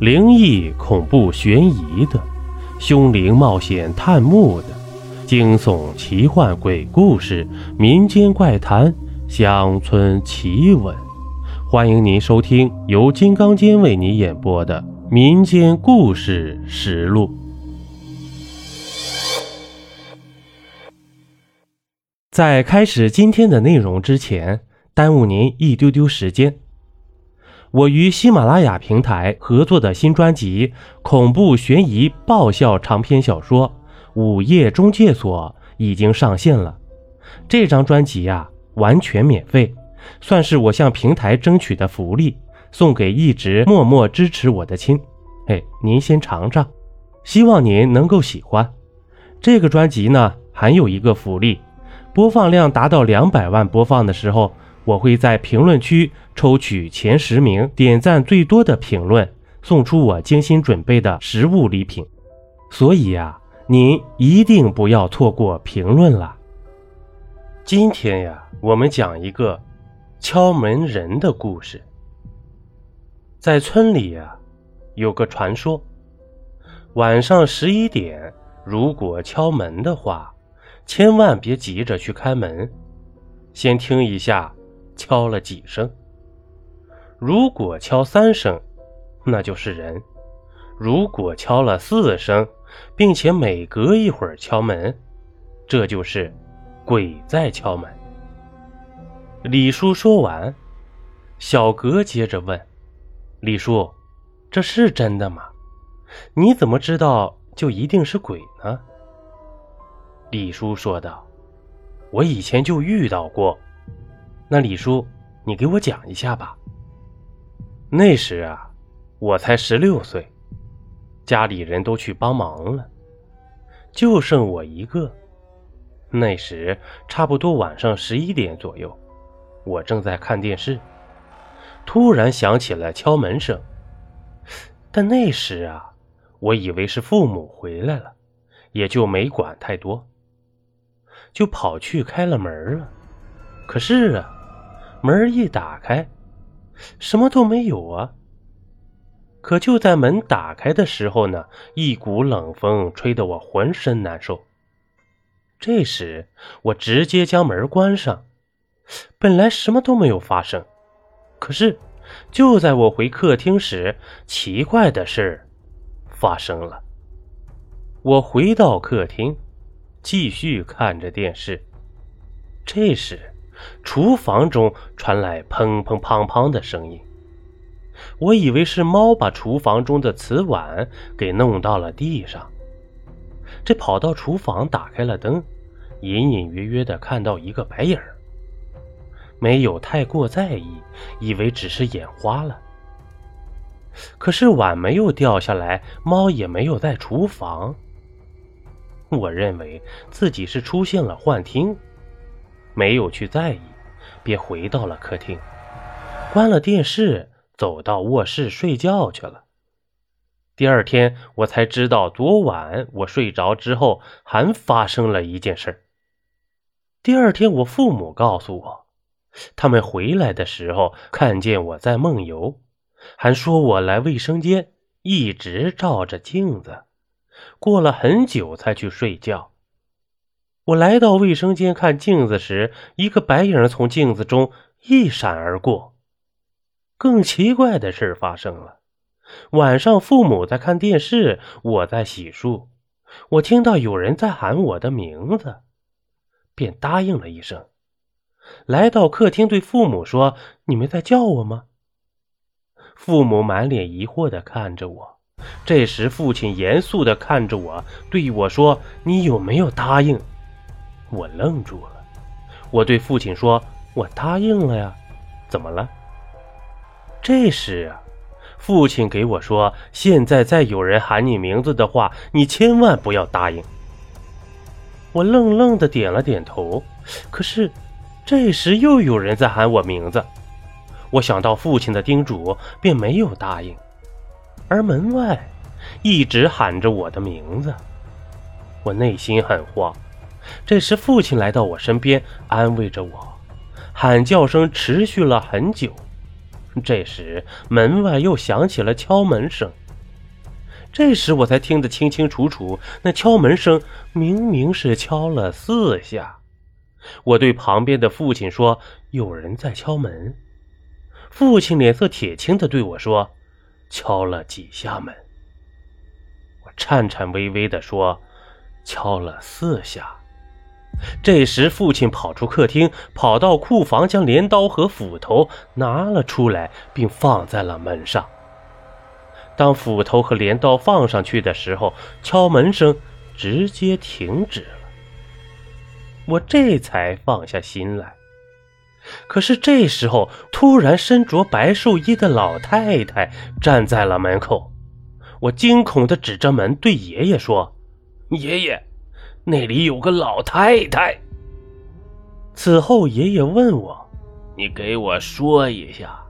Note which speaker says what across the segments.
Speaker 1: 灵异、恐怖、悬疑的，凶灵冒险探墓的，惊悚、奇幻、鬼故事、民间怪谈、乡村奇闻，欢迎您收听由金刚间为您演播的《民间故事实录》。在开始今天的内容之前，耽误您一丢丢时间。我与喜马拉雅平台合作的新专辑《恐怖悬疑爆笑长篇小说午夜中介所》已经上线了。这张专辑呀，完全免费，算是我向平台争取的福利，送给一直默默支持我的亲。哎，您先尝尝，希望您能够喜欢。这个专辑呢，还有一个福利，播放量达到两百万播放的时候。我会在评论区抽取前十名点赞最多的评论，送出我精心准备的实物礼品。所以呀，您一定不要错过评论了。今天呀，我们讲一个敲门人的故事。在村里呀，有个传说：晚上十一点，如果敲门的话，千万别急着去开门，先听一下。敲了几声？如果敲三声，那就是人；如果敲了四声，并且每隔一会儿敲门，这就是鬼在敲门。李叔说完，小格接着问：“李叔，这是真的吗？你怎么知道就一定是鬼呢？”李叔说道：“我以前就遇到过。”那李叔，你给我讲一下吧。那时啊，我才十六岁，家里人都去帮忙了，就剩我一个。那时差不多晚上十一点左右，我正在看电视，突然响起了敲门声。但那时啊，我以为是父母回来了，也就没管太多，就跑去开了门了。可是啊。门一打开，什么都没有啊。可就在门打开的时候呢，一股冷风吹得我浑身难受。这时，我直接将门关上。本来什么都没有发生，可是就在我回客厅时，奇怪的事发生了。我回到客厅，继续看着电视。这时。厨房中传来砰砰砰砰的声音，我以为是猫把厨房中的瓷碗给弄到了地上。这跑到厨房打开了灯，隐隐约约的看到一个白影儿，没有太过在意，以为只是眼花了。可是碗没有掉下来，猫也没有在厨房，我认为自己是出现了幻听。没有去在意，便回到了客厅，关了电视，走到卧室睡觉去了。第二天，我才知道，昨晚我睡着之后，还发生了一件事。第二天，我父母告诉我，他们回来的时候看见我在梦游，还说我来卫生间一直照着镜子，过了很久才去睡觉。我来到卫生间看镜子时，一个白影从镜子中一闪而过。更奇怪的事发生了：晚上父母在看电视，我在洗漱，我听到有人在喊我的名字，便答应了一声。来到客厅，对父母说：“你们在叫我吗？”父母满脸疑惑地看着我。这时，父亲严肃地看着我，对我说：“你有没有答应？”我愣住了，我对父亲说：“我答应了呀，怎么了？”这时啊，父亲给我说：“现在再有人喊你名字的话，你千万不要答应。”我愣愣的点了点头。可是，这时又有人在喊我名字，我想到父亲的叮嘱，便没有答应。而门外一直喊着我的名字，我内心很慌。这时，父亲来到我身边，安慰着我。喊叫声持续了很久。这时，门外又响起了敲门声。这时我才听得清清楚楚，那敲门声明明是敲了四下。我对旁边的父亲说：“有人在敲门。”父亲脸色铁青的对我说：“敲了几下门？”我颤颤巍巍的说：“敲了四下。”这时，父亲跑出客厅，跑到库房，将镰刀和斧头拿了出来，并放在了门上。当斧头和镰刀放上去的时候，敲门声直接停止了。我这才放下心来。可是这时候，突然身着白寿衣的老太太站在了门口。我惊恐地指着门，对爷爷说：“爷爷。”那里有个老太太。此后，爷爷问我：“你给我说一下，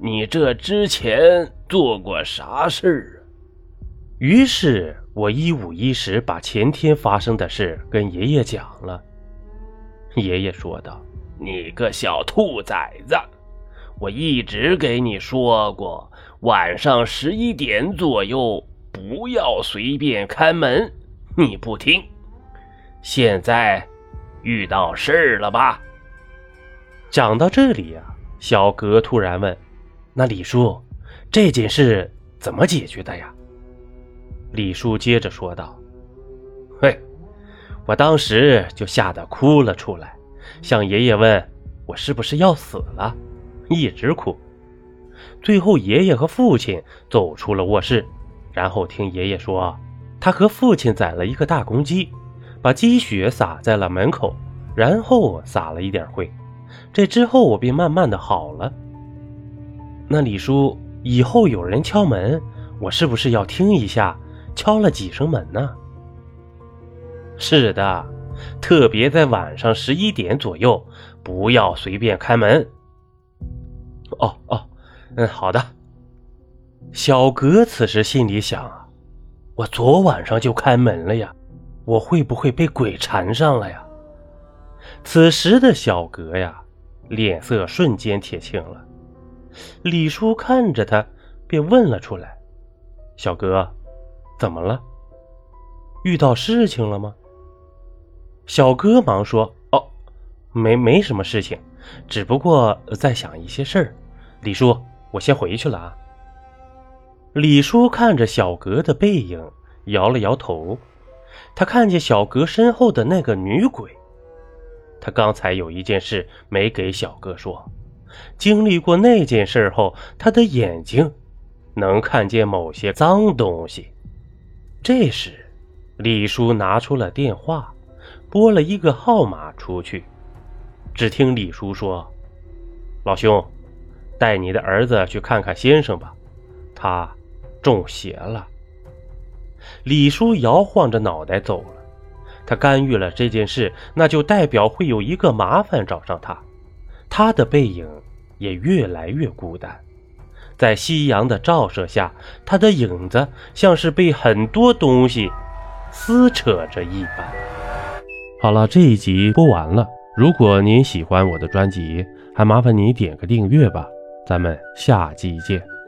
Speaker 1: 你这之前做过啥事儿啊？”于是，我一五一十把前天发生的事跟爷爷讲了。爷爷说道：“你个小兔崽子，我一直给你说过，晚上十一点左右不要随便开门，你不听。”现在遇到事儿了吧？讲到这里呀，小格突然问：“那李叔，这件事怎么解决的呀？”李叔接着说道：“嘿，我当时就吓得哭了出来，向爷爷问我是不是要死了，一直哭。最后，爷爷和父亲走出了卧室，然后听爷爷说，他和父亲宰了一个大公鸡。”把积雪洒在了门口，然后撒了一点灰。这之后我便慢慢的好了。那李叔，以后有人敲门，我是不是要听一下敲了几声门呢？是的，特别在晚上十一点左右，不要随便开门。哦哦，嗯，好的。小格此时心里想啊，我昨晚上就开门了呀。我会不会被鬼缠上了呀？此时的小格呀，脸色瞬间铁青了。李叔看着他，便问了出来：“小格，怎么了？遇到事情了吗？”小哥忙说：“哦，没没什么事情，只不过在想一些事儿。”李叔，我先回去了啊。李叔看着小格的背影，摇了摇头。他看见小阁身后的那个女鬼，他刚才有一件事没给小哥说。经历过那件事后，他的眼睛能看见某些脏东西。这时，李叔拿出了电话，拨了一个号码出去。只听李叔说：“老兄，带你的儿子去看看先生吧，他中邪了。”李叔摇晃着脑袋走了。他干预了这件事，那就代表会有一个麻烦找上他。他的背影也越来越孤单，在夕阳的照射下，他的影子像是被很多东西撕扯着一般。好了，这一集播完了。如果您喜欢我的专辑，还麻烦你点个订阅吧。咱们下集见。